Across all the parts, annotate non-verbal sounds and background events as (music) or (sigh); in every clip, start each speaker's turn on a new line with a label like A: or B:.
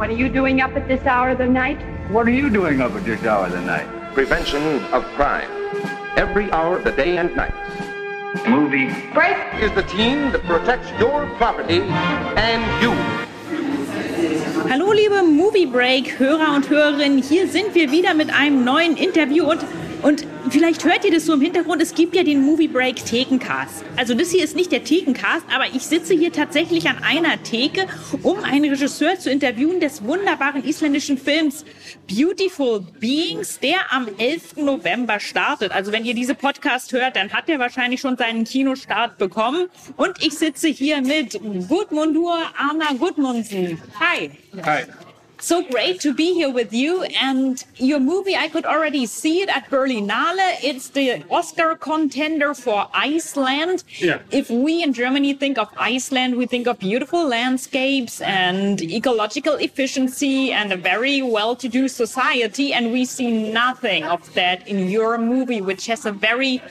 A: What are you doing up at this hour of the night?
B: What are you doing up at this hour of the night?
C: Prevention of crime. Every hour of the day and night.
B: Movie.
A: Break.
C: Is the team that protects your property and you.
D: Hallo liebe Movie Break Hörer und Hörerinnen, hier sind wir wieder mit einem neuen Interview und und vielleicht hört ihr das so im Hintergrund, es gibt ja den Movie Break Thekencast. Also das hier ist nicht der Thekencast, aber ich sitze hier tatsächlich an einer Theke, um einen Regisseur zu interviewen des wunderbaren isländischen Films Beautiful Beings, der am 11. November startet. Also wenn ihr diese Podcast hört, dann hat er wahrscheinlich schon seinen Kinostart bekommen. Und ich sitze hier mit Gudmundur Anna Gudmundsen. Hi.
B: Hi.
D: So great to be here with you. And your movie, I could already see it at Berlinale. It's the Oscar contender for Iceland.
B: Yeah.
D: If we in Germany think of Iceland, we think of beautiful landscapes and ecological efficiency and a very well-to-do society. And we see nothing of that in your movie, which has a very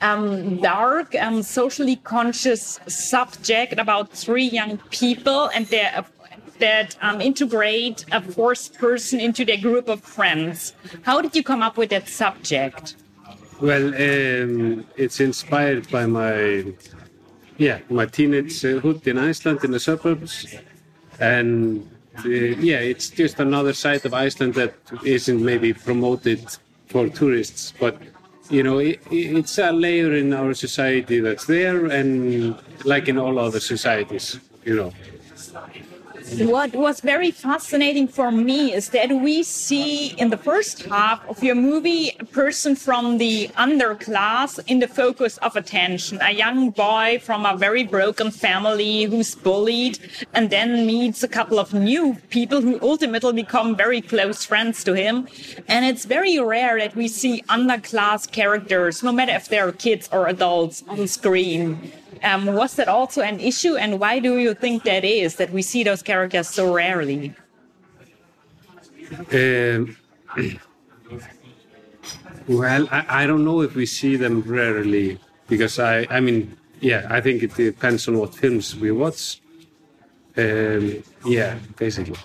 D: um, dark, um, socially conscious subject about three young people and their that um, integrate a fourth person into their group of friends. How did you come up with that subject?
E: Well, um, it's inspired by my, yeah, my teenagehood in Iceland in the suburbs, and uh, yeah, it's just another side of Iceland that isn't maybe promoted for tourists, but you know, it, it's a layer in our society that's there, and like in all other societies, you know.
D: What was very fascinating for me is that we see in the first half of your movie a person from the underclass in the focus of attention, a young boy from a very broken family who's bullied and then meets a couple of new people who ultimately become very close friends to him. And it's very rare that we see underclass characters, no matter if they're kids or adults, on screen. Um, was that also an issue, and why do you think that is that we see those characters so rarely?
E: Um, well, I, I don't know if we see them rarely because I, I mean, yeah, I think it depends on what films we watch. Um, yeah, basically.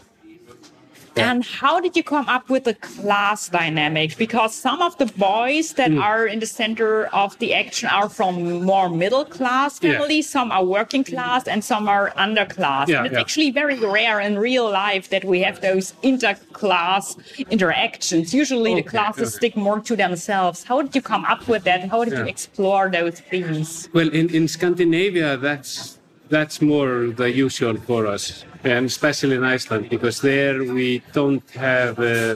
D: And how did you come up with the class dynamic? Because some of the boys that
E: Mm.
D: are in the center of the action are from more middle class
E: Yeah.
D: families, some are working class, and some are underclass.
E: Yeah,
D: and it's
E: yeah.
D: actually very rare in real life that we have those interclass interactions. Usually the classes
E: okay.
D: stick more to themselves. How did you come up with that? How did you explore those themes?
E: Well, in, in Scandinavia, that's that's more the usual for us, and especially in Iceland, because there we don't have. Uh,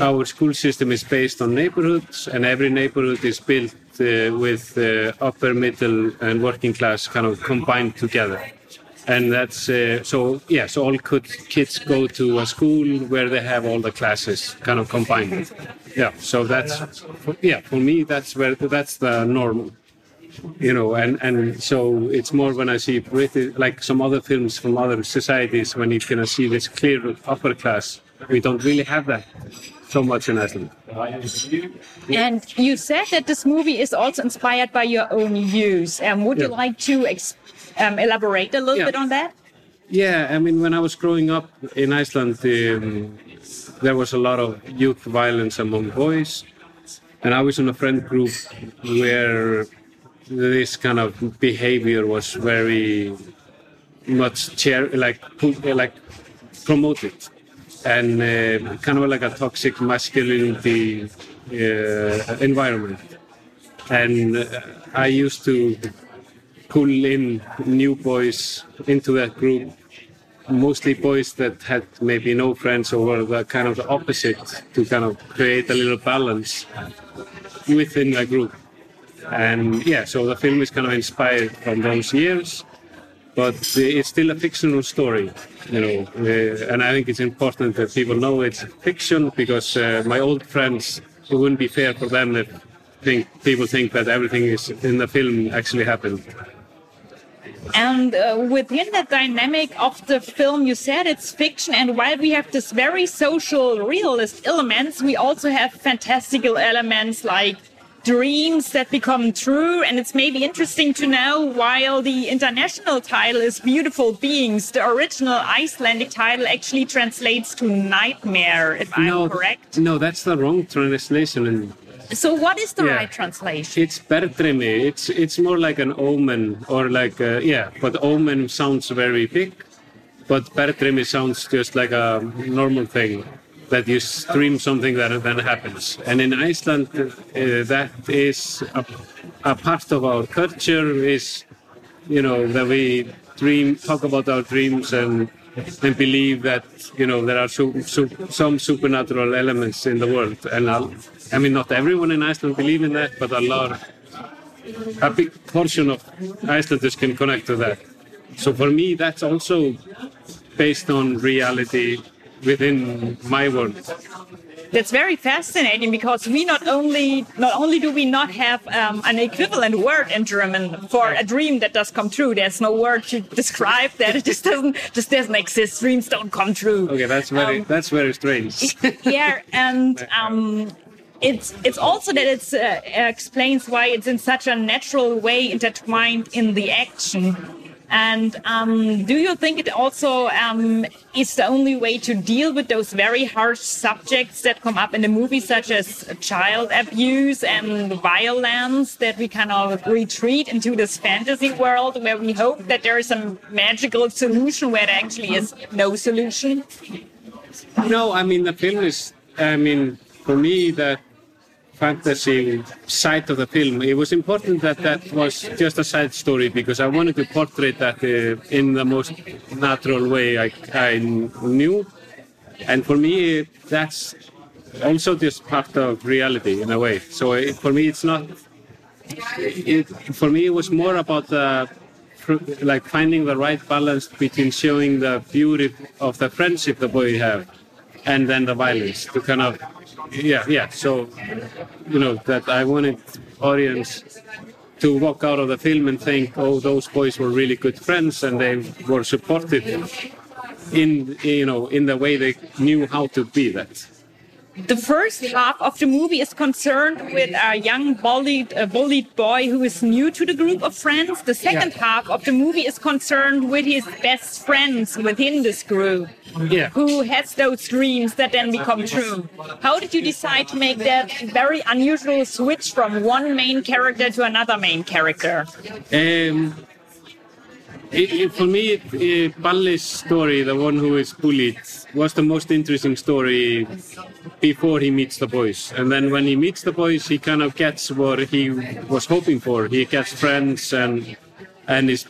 E: our school system is based on neighborhoods, and every neighborhood is built uh, with uh, upper, middle, and working class kind of combined together. And that's uh, so. Yeah, so all could, kids go to a school where they have all the classes kind of combined. Yeah, so that's yeah. For me, that's where that's the norm you know, and, and so it's more when I see British, like some other films from other societies, when you can see this clear upper class. We don't really have that so much in Iceland.
D: And you said that this movie is also inspired by your own views. Um, would you like to um, elaborate a little
E: Yeah.
D: bit on that?
E: Yeah, I mean, when I was growing up in Iceland, um, there was a lot of youth violence among boys, and I was in a friend group where this kind of behavior was very much chair like like promoted, and uh, kind of like a toxic masculinity uh, environment. And uh, I used to pull in new boys into that group, mostly boys that had maybe no friends or were the kind of the opposite to kind of create a little balance within the group. And yeah, so the film is kind of inspired from those years, but it's still a fictional story, you know. Uh, and I think it's important that people know it's fiction because uh, my old friends, it wouldn't be fair for them if think, people think that everything is in the film actually happened.
D: And uh, within the dynamic of the film, you said it's fiction. And while we have this very social realist elements, we also have fantastical elements like dreams that become true. And it's maybe interesting to know while the international title is Beautiful Beings, the original Icelandic title actually translates to nightmare, if
E: no,
D: I'm correct.
E: No, that's the wrong translation.
D: So, what is the
E: Yeah.
D: right translation?
E: it's Berdreymi. It's it's more like an omen or like uh, yeah, but omen sounds very big, but Berdreymi sounds just like a normal thing that you stream something that then happens. And in Iceland, uh, that is a, a part of our culture is you know that we dream talk about our dreams and and believe that you know there are some supernatural elements in the world and I'll, i mean not everyone in iceland believe in that but a lot a big portion of icelanders can connect to that so for me that's also based on reality within my world
D: That's very fascinating because we not only not only do we not have um, an equivalent word in German for a dream that does come true. There's no word to describe that. It just doesn't just doesn't exist. Dreams don't come true.
E: okay that's very
D: Um,
E: that's very strange
D: yeah, and (laughs) um, it's it's also that it uh, explains why it's in such a natural way intertwined in the action. And um, do you think it also um, is the only way to deal with those very harsh subjects that come up in the movie, such as child abuse and violence, that we kind of retreat into this fantasy world where we hope that there is some magical solution where there actually is no solution?
E: No, I mean the film is. I mean, for me, the fantasy side of the film, it was important that that was just a side story because I wanted to portray that uh, in the most natural way I, I knew, and for me, that's also just part of reality in a way. So it, for me, it's not. It, for me, it was more about the like finding the right balance between showing the beauty of the friendship the boy have and then the violence to kind of yeah yeah so you know that i wanted audience to walk out of the film and think oh those boys were really good friends and they were supportive in you know in the way they knew how to be that
D: the first half of the movie is concerned with a young bullied, uh, bullied boy who is new to the group of friends. The second half of the movie is concerned with his best friends within this group,
E: yeah
D: who has those dreams that then become true. How did you decide to make that very unusual switch from one main character to another main character?
E: Um, it, it, for me, it, uh, Balli's story, the one who is bullied, was the most interesting story before he meets the boys. And then when he meets the boys, he kind of gets what he was hoping for. He gets friends and and is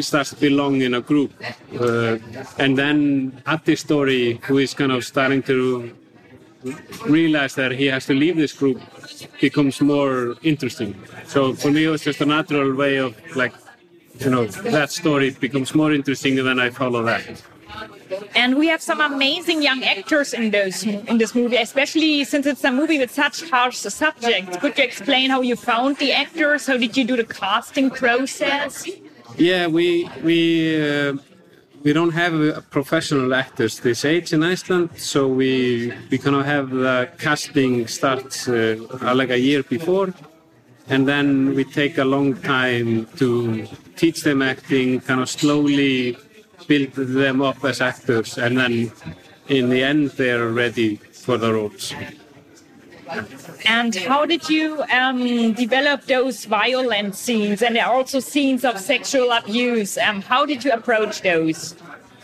E: starts to belong in a group. Uh, and then Addi's story, who is kind of starting to realize that he has to leave this group becomes more interesting. So for me, it was just a natural way of like, you know, that story becomes more interesting when I follow that.
D: And we have some amazing young actors in those in this movie, especially since it's a movie with such harsh subjects. Could you explain how you found the actors? How did you do the casting process?
E: Yeah, we we uh, we don't have uh, professional actors this age in Iceland, so we we kind of have the casting start uh, like a year before, and then we take a long time to teach them acting, kind of slowly build them up as actors, and then in the end they're ready for the roles.
D: And how did you um, develop those violent scenes? And there are also scenes of sexual abuse. Um, how did you approach those?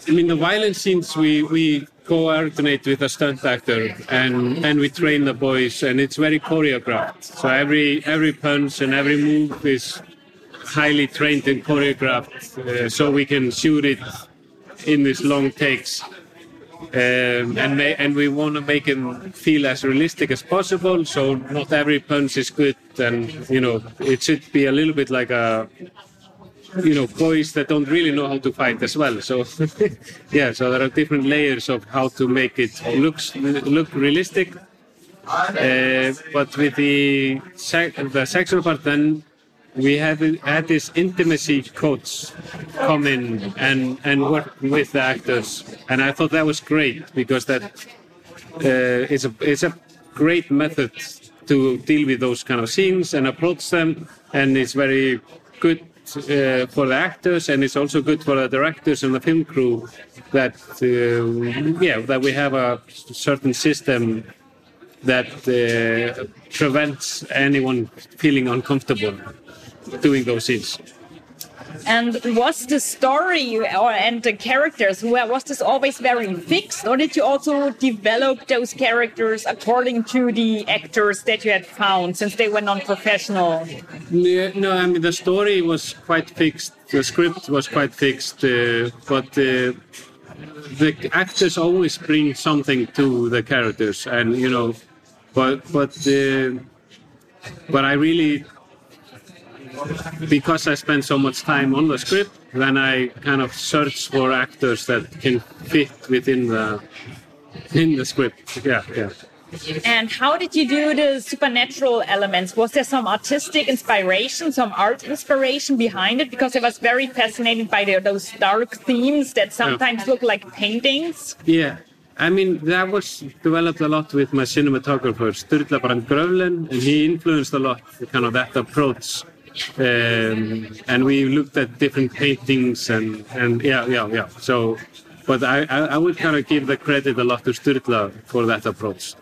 E: I mean, the violent scenes we we coordinate with a stunt actor and and we train the boys, and it's very choreographed. So every every punch and every move is highly trained and choreographed, uh, so we can shoot it in these long takes. Um, and ma- and we want to make him feel as realistic as possible. So not every punch is good, and you know it should be a little bit like a you know boys that don't really know how to fight as well. So (laughs) yeah so there are different layers of how to make it looks look realistic. Uh, but with the sec- the sexual part then we had had this intimacy coach come in and and work with the actors. And i thought that was great because that uh, is a it's a great method to deal with those kind of scenes and approach them, and it's very good uh, for the actors, and it's also good for the directors and the film crew that uh, yeah that we have a certain system that uh, prevents anyone feeling uncomfortable doing those scenes.
D: And was the story or and the characters wa- was this always very fixed, or did you also develop those characters according to the actors that you had found, since they were non-professional?
E: Yeah, No, I mean the story was quite fixed. The script was quite fixed, uh, but uh, the actors always bring something to the characters, and you know, but but uh, but I really because I spend so much time on the script, then I kind of search for actors that can fit within the in the script. Yeah, yeah.
D: And how did you do the supernatural elements? Was there some artistic inspiration, some art inspiration behind it? Because I was very fascinated by the, those dark themes that sometimes look like paintings.
E: Yeah, I mean that was developed a lot with my cinematographer Sturla Brandth Grøvlen, and he influenced a lot kind of that approach. Um, and we looked at different paintings and and yeah yeah yeah. So, but I I, I would kind of give the credit a lot to Sturla for that approach.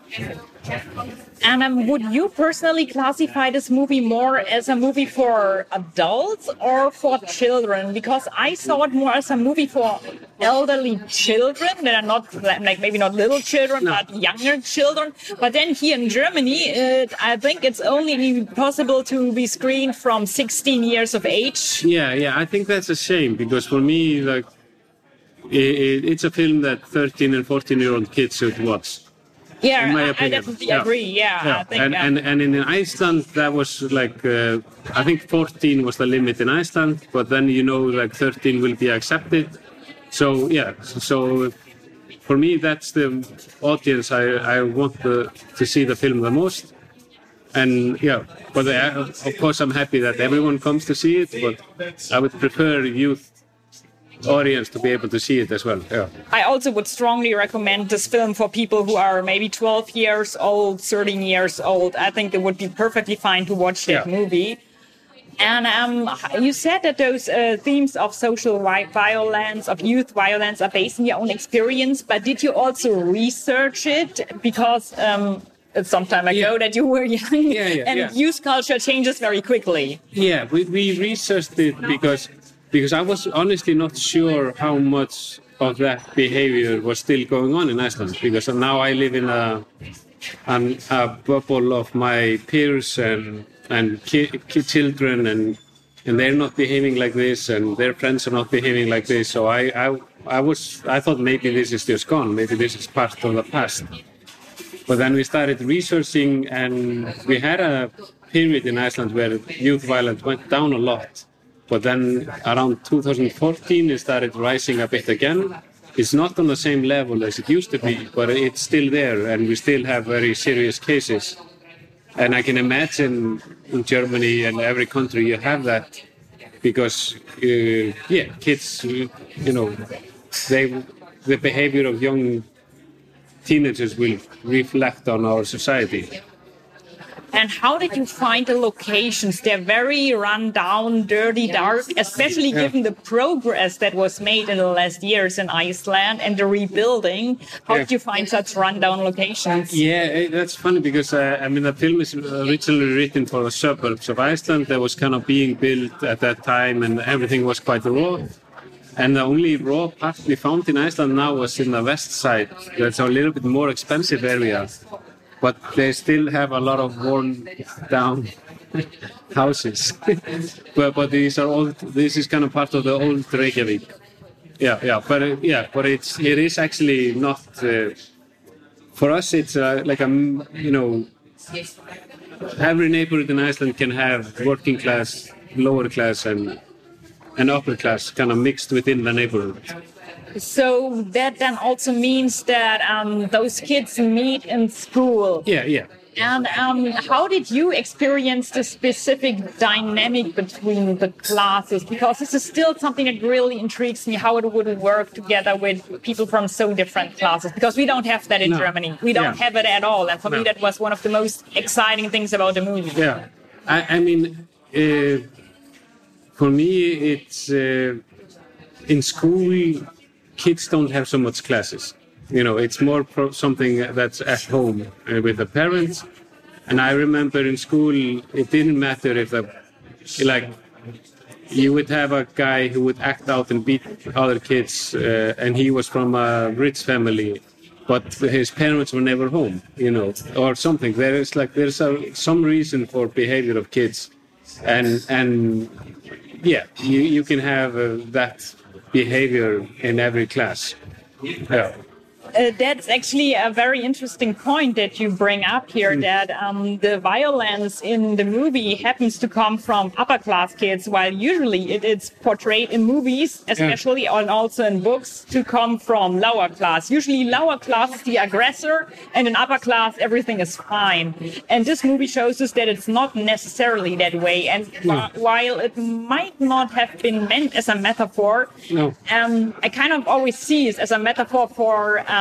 D: And um, would you personally classify this movie more as a movie for adults or for children? Because I saw it more as a movie for elderly children that are not like maybe not little children,
E: No.
D: but younger children. But then here in Germany, it, I think it's only possible to be screened from 16 years of age.
E: Yeah, yeah, I think that's a shame because for me, like, i i it's a film that 13 and 14 year old kids should watch.
D: Yeah,
E: in my
D: I, I definitely
E: Yeah.
D: agree. Yeah, I think
E: and,
D: yeah.
E: and and in Iceland that was like uh, I think 14 was the limit in Iceland, but then you know like 13 will be accepted. So yeah, so for me that's the audience I I want the, to see the film the most. And yeah, but I, of course I'm happy that everyone comes to see it, but I would prefer youth audience to be able to see it as well. Yeah.
D: I also would strongly recommend this film for people who are maybe 12 years old, 13 years old. I think it would be perfectly fine to watch that
E: Yeah.
D: movie. And um, you said that those uh, themes of social vi- violence, of youth violence, are based on your own experience. But did you also research it? Because um, it's some time ago
E: Yeah.
D: that you were (laughs) young,
E: Yeah, yeah,
D: and youth culture changes very quickly.
E: Yeah, we, we researched it because because I was honestly not sure how much of that behavior was still going on in Iceland. Because now I live in a an, a bubble of my peers and and ki- ki- children and and they're not behaving like this and their friends are not behaving like this. So I, I I was I thought maybe this is just gone. Maybe this is part of the past. But then we started researching, and we had a period in Iceland where youth violence went down a lot. But then around 2014, it started rising a bit again. It's not on the same level as it used to be, but it's still there, and we still have very serious cases. And I can imagine in Germany and every country you have that because, uh, yeah, kids, uh, you know, they the behavior of young teenagers will reflect on our society.
D: And how did you find the locations? They're very run down, dirty, dark, especially
E: Yeah.
D: given the progress that was made in the last years in Iceland and the rebuilding. How
E: Yeah.
D: did you find such rundown locations?
E: Yeah, eh, that's funny because uh, I mean the film is originally written for the suburbs of Iceland that was kind of being built at that time, and everything was quite raw. And the only raw part we found in Iceland now was in the west side. That's a little bit more expensive area, but they still have a lot of worn down (laughs) houses. (laughs) but but these are all. This is kind of part of the old Reykjavik. Yeah, yeah, but uh, yeah, but it's it is actually not. Uh, for us, it's uh, like a you know every neighborhood in Iceland can have working class, lower class, and and upper class kind of mixed within the neighborhood.
D: So that then also means that um, those kids meet in school.
E: Yeah, yeah,
D: And um, how did you experience the specific dynamic between the classes? Because this is still something that really intrigues me how it would work together with people from so different classes. Because we don't have that in
E: No.
D: Germany. We don't
E: Yeah.
D: have it at all. And for me, that was one of the most exciting things about the movie.
E: Yeah, I, I mean, uh, for me, it's uh, in school, kids don't have so much classes. You know, it's more pro- something that's at home uh, with the parents. And I remember in school, it didn't matter if like, you would have a guy who would act out and beat other kids, uh, and he was from a rich family, but his parents were never home, you know, or something. There is like there's a, some reason for behavior of kids, and and yeah, you you can have uh, that behavior in every class. Yeah.
D: Uh, that's actually a very interesting point that you bring up here that um, the violence in the movie happens to come from upper class kids, while usually it, it's portrayed in movies, especially and also in books, to come from lower class. Usually, lower class is the aggressor, and in upper class, everything is fine. And this movie shows us that it's not necessarily that way. And wh- while it might not have been meant as a metaphor,
E: No.
D: um, I kind of always see it as a metaphor for um,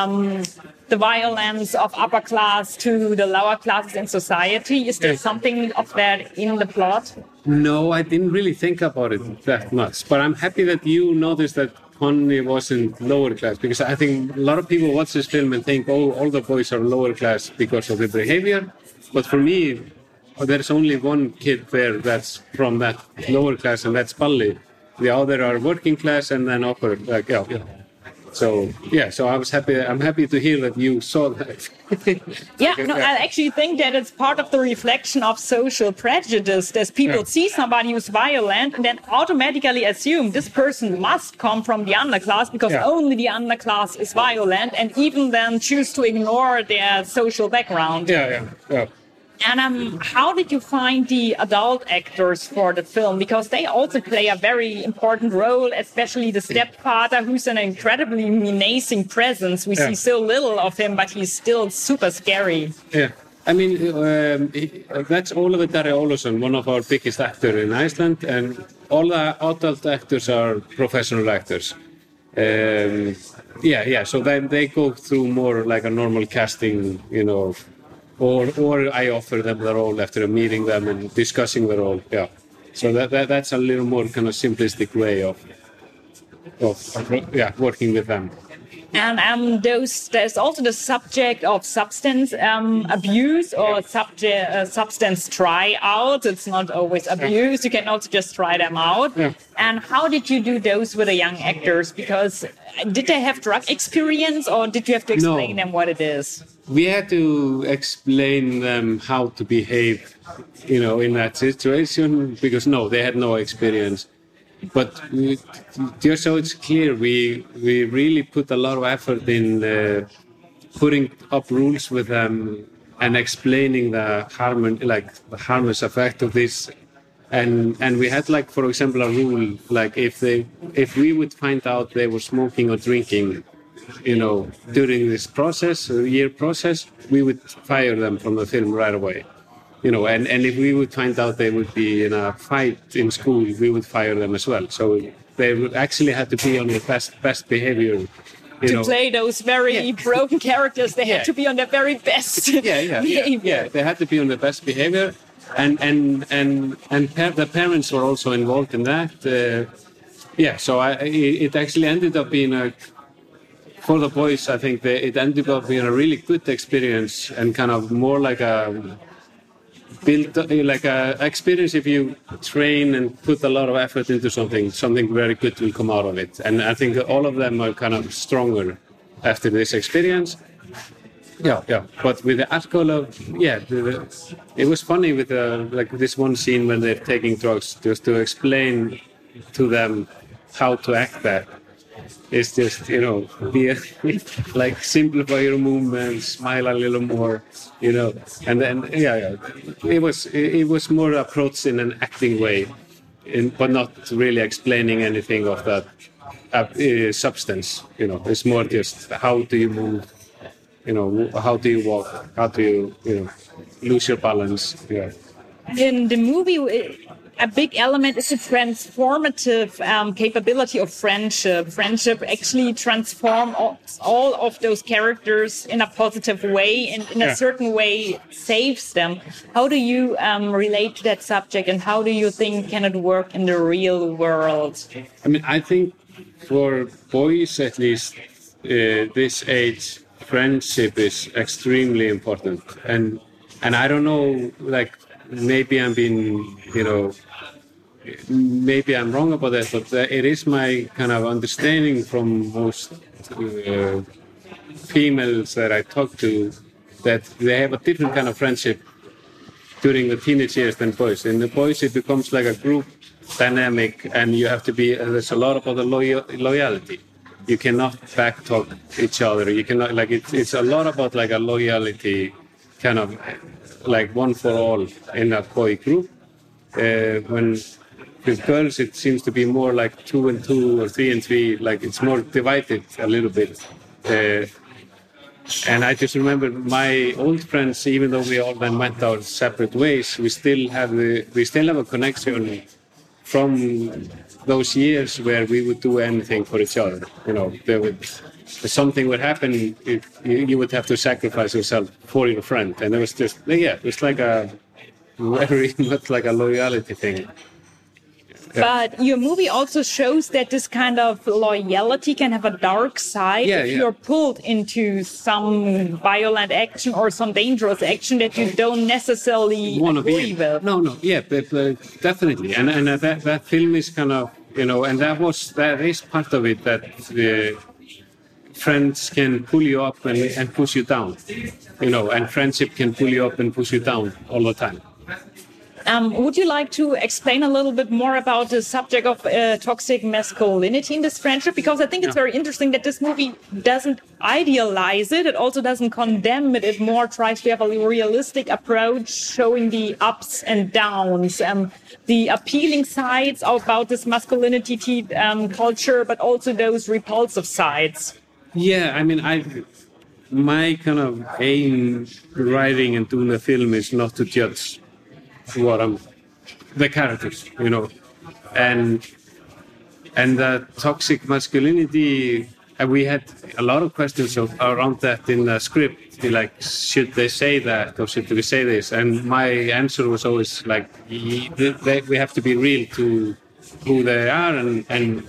D: the violence of upper class to the lower classes in society. Is there
E: Yes.
D: something of that in the plot?
E: No, I didn't really think about it that much, but I'm happy that you noticed that Konni wasn't lower class because I think a lot of people watch this film and think, oh, all the boys are lower class because of their behavior. But for me, there's only one kid there that's from that lower class, and that's Balli. The other are working class and then upper. Like, yeah, yeah. So yeah, so I was happy. I'm happy to hear that you saw that. (laughs)
D: Yeah, no, I actually think that it's part of the reflection of social prejudice. That people
E: Yeah.
D: see somebody who's violent and then automatically assume this person must come from the underclass because
E: Yeah.
D: only the underclass is violent, and even then choose to ignore their social background.
E: yeah, yeah, yeah.
D: And um, how did you find the adult actors for the film? Because they also play a very important role, especially the stepfather, who's an incredibly menacing presence. We
E: Yeah.
D: see so little of him, but he's still super scary.
E: Yeah. I mean, um, that's Ólafur Darri Ólafsson, one of our biggest actors in Iceland, and all the adult actors are professional actors. Um, yeah, yeah. So then they go through more like a normal casting, you know, or or I offer them the role after meeting them and discussing the role. Yeah. So that, that that's a little more kind of simplistic way of of yeah working with them.
D: And um, those, there's also the subject of substance um, abuse or subject, uh, substance tryouts. It's not always abuse. You can also just try them out.
E: Yeah.
D: And how did you do those with the young actors? Because uh, did they have drug experience or did you have to
E: No.
D: explain them what it is?
E: we had to explain them how to behave, you know, in that situation because no, they had no experience. But we, just so it's clear, we we really put a lot of effort in uh, putting up rules with them and explaining the harm, like the harmless effect of this. And and we had like, for example, a rule like if they if we would find out they were smoking or drinking, you know, during this process, a year process, we would fire them from the film right away. You know, and, and if we would find out they would be in a fight in school, we would fire them as well. So they would actually had to be on the best best behavior. You
D: To
E: know.
D: play those very
E: Yeah.
D: broken (laughs) characters, they
E: Yeah.
D: had to be on their very best (laughs)
E: yeah, yeah, yeah,
D: behavior.
E: yeah. They had to be on the best behavior, and and and and pa- the parents were also involved in that. Uh, yeah, so I, it it actually ended up being a for the boys. I think they, it ended up being a really good experience and kind of more like a build uh, like a experience if you train and put a lot of effort into something something very good will come out of it. And i think all of them are kind of stronger after this experience. Yeah. Yeah. But with the alcohol yeah the, the, it was funny with the, like this one scene when they're taking drugs just to explain to them how to act that it's just you know be a, (laughs) like simplify your movements smile a little more you know and then yeah, yeah it was it, was more approached in an acting way in, but not really explaining anything of that uh, substance you know it's more just how do you move you know how do you walk how do you you know lose your balance. Yeah.
D: In the movie, a big element is the transformative um, capability of friendship. Friendship actually transforms all, all, of those characters in a positive way and in a yeah. certain way saves them. How do you um, relate to that subject and how do you think can it work in the real world?
E: I mean, I think for boys at least, uh, this age, friendship is extremely important. And and I don't know, like maybe I'm being, you know, maybe I'm wrong about that, but it is my kind of understanding from most uh, females that I talk to that they have a different kind of friendship during the teenage years than boys. In the boys, it becomes like a group dynamic, and you have to be. Uh, there's a lot about the loyal, loyalty. You cannot backtalk each other. You cannot like it's. It's a lot about like a loyalty, kind of like one for all in a boy group. Uh, when with girls, it seems to be more like two and two or three and three. Like it's more divided a little bit. Uh, and I just remember my old friends, even though we all then went our separate ways, we still have the we still have a connection from those years where we would do anything for each other. You know, there would something would happen, it, you would have to sacrifice yourself for your friend, and it was just yeah, it was like a very (laughs) much like a loyalty thing.
D: But your movie also shows that this kind of loyalty can have a dark side
E: yeah,
D: if
E: yeah.
D: you're pulled into some violent action or some dangerous action that you don't necessarily
E: want to
D: agree
E: be
D: with.
E: No, no, yeah, but, uh, definitely, and and uh, that that film is kind of you know, and that was that is part of it that the friends can pull you up and, and push you down, you know, and friendship can pull you up and push you down all the time.
D: Um, would you like to explain a little bit more about the subject of uh, toxic masculinity in this friendship? Because I think it's very interesting that this movie doesn't idealize it. It also doesn't condemn it. It more tries to have a realistic approach, showing the ups and downs, and the appealing sides about this masculinity um, culture, but also those repulsive sides.
E: Yeah, I mean, I my kind of aim writing and doing the film is not to judge what I'm, the characters, you know, and and the toxic masculinity. And we had a lot of questions of, around that in the script. Like, should they say that or should we say this? And my answer was always like, they, we have to be real to who they are, and and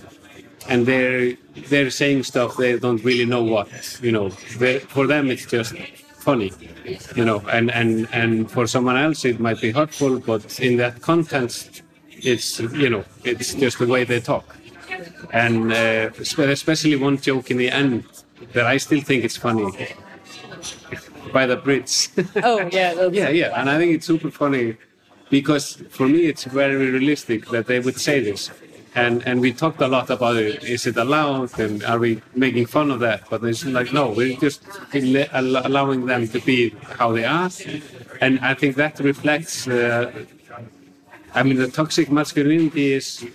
E: and they're they're saying stuff they don't really know what. You know, for them it's just funny, you know, and, and, and for someone else it might be hurtful, but in that context, it's, you know, it's just the way they talk. And uh, especially one joke in the end that I still think it's funny by the Brits. (laughs)
D: oh, yeah. (laughs)
E: yeah, yeah. And I think it's super funny because for me it's very realistic that they would say this and and we talked a lot about it. Is it allowed, and are we making fun of that? But it's like no, we're just allowing them to be how they are, and I think that reflects. Uh, I mean, the toxic masculinity is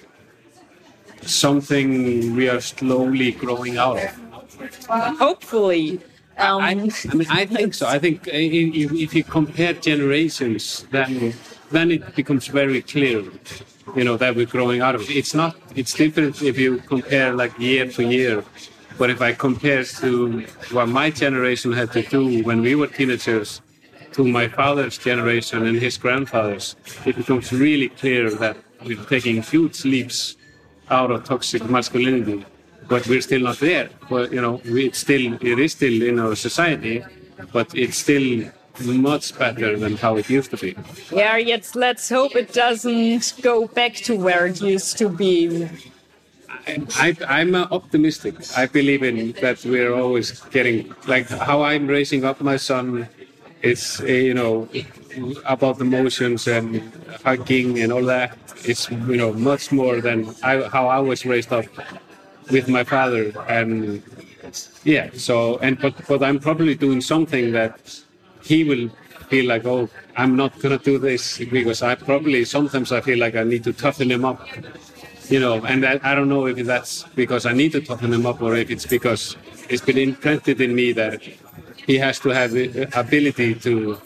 E: something we are slowly growing out of.
D: Hopefully.
E: Um, I, I, mean, I think so. I think if, if you compare generations, then then it becomes very clear you know that we're growing out of. it. It's not. It's different if you compare like year to year. But if I compare to what my generation had to do when we were teenagers to my father's generation and his grandfather's, it becomes really clear that we're taking huge leaps out of toxic masculinity. But we're still not there. But you know, it's still it is still in our society, but it's still much better than how it used to be.
D: Yeah, yet let's hope it doesn't go back to where it used to be.
E: I, am optimistic. I believe in that we're always getting like how I'm raising up my son. It's eh, you know about emotions and hugging and all that. It's you know much more than I, how I was raised up with my father and yeah. So and but but I'm probably doing something that he will feel like, oh, I'm not gonna do this because I probably sometimes I feel like I need to toughen him up, you know. And I, I don't know if that's because I need to toughen him up or if it's because it's been implanted in me that he has to have the ability to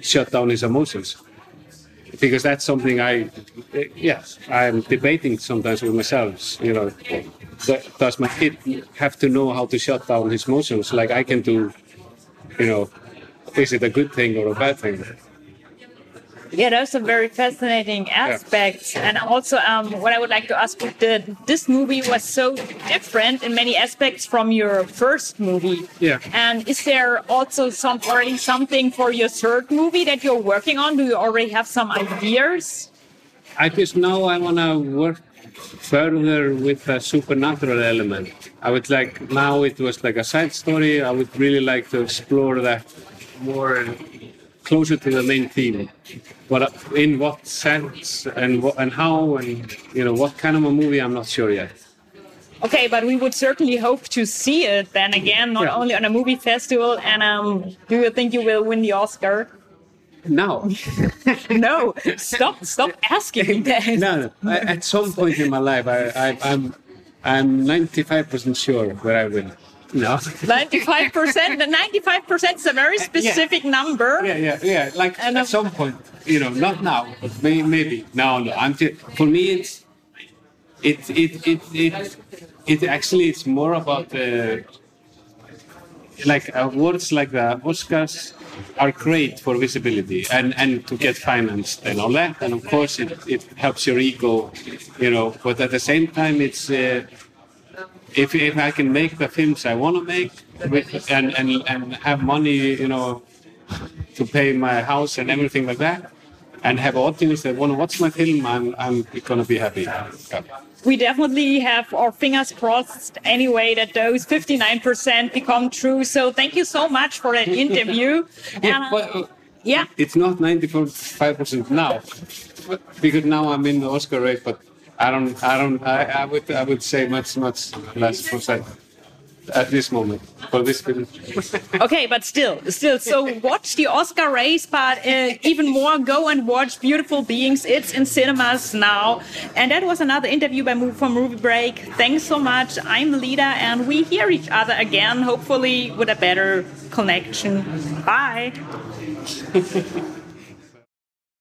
E: shut down his emotions because that's something I, yes, I'm debating sometimes with myself. You know, does my kid have to know how to shut down his emotions like I can do? You know, is it a good thing or a bad thing?
D: Yeah, those are very fascinating aspects. Yeah. And also, um, what I would like to ask you, the, this movie was so different in many aspects from your first movie.
E: Yeah.
D: And is there also some already something for your third movie that you're working on? Do you already have some ideas?
E: I just now I want to work further with a supernatural element. I would like now it was like a side story. I would really like to explore that more closer to the main theme. But in what sense and what, and how and you know what kind of a movie, I'm not sure yet.
D: Okay, but we would certainly hope to see it then again, not yeah. only on a movie festival. And um, do you think you will win the Oscar?
E: No. (laughs)
D: no. Stop. Stop asking that.
E: no, no. At some point in my life, I, I, I'm I'm 95% sure that I will. No.
D: 95%. The 95% is a very uh, specific
E: yeah.
D: number.
E: Yeah, yeah, yeah. Like and at uh, some point, you know, not now, but may, maybe. No, no. I'm for me, it's, it, it, it, it, it actually, it's more about the, like awards like the Oscars are great for visibility and, and to get financed and all that. And of course, it, it helps your ego, you know, but at the same time, it's, uh, if, if I can make the films I want to make with, and, and, and have money, you know, to pay my house and everything like that, and have audience that want to watch my film, I'm, I'm going to be happy. Yeah.
D: We definitely have our fingers crossed anyway that those 59% become true. So thank you so much for that interview. (laughs)
E: yeah, and, uh,
D: yeah.
E: It's not 95% now, because now I'm in the Oscar race, but I don't, I don't, I, I would, I would say much, much less percent at this moment for this film. (laughs)
D: okay, but still, still. So watch the Oscar race, but uh, even more, go and watch Beautiful Beings. It's in cinemas now. And that was another interview by Move from Movie Break. Thanks so much. I'm Lida, and we hear each other again, hopefully with a better connection. Bye. (laughs)